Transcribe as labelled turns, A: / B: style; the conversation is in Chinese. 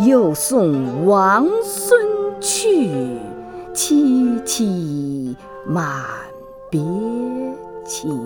A: 又送王孙去，萋萋满别情。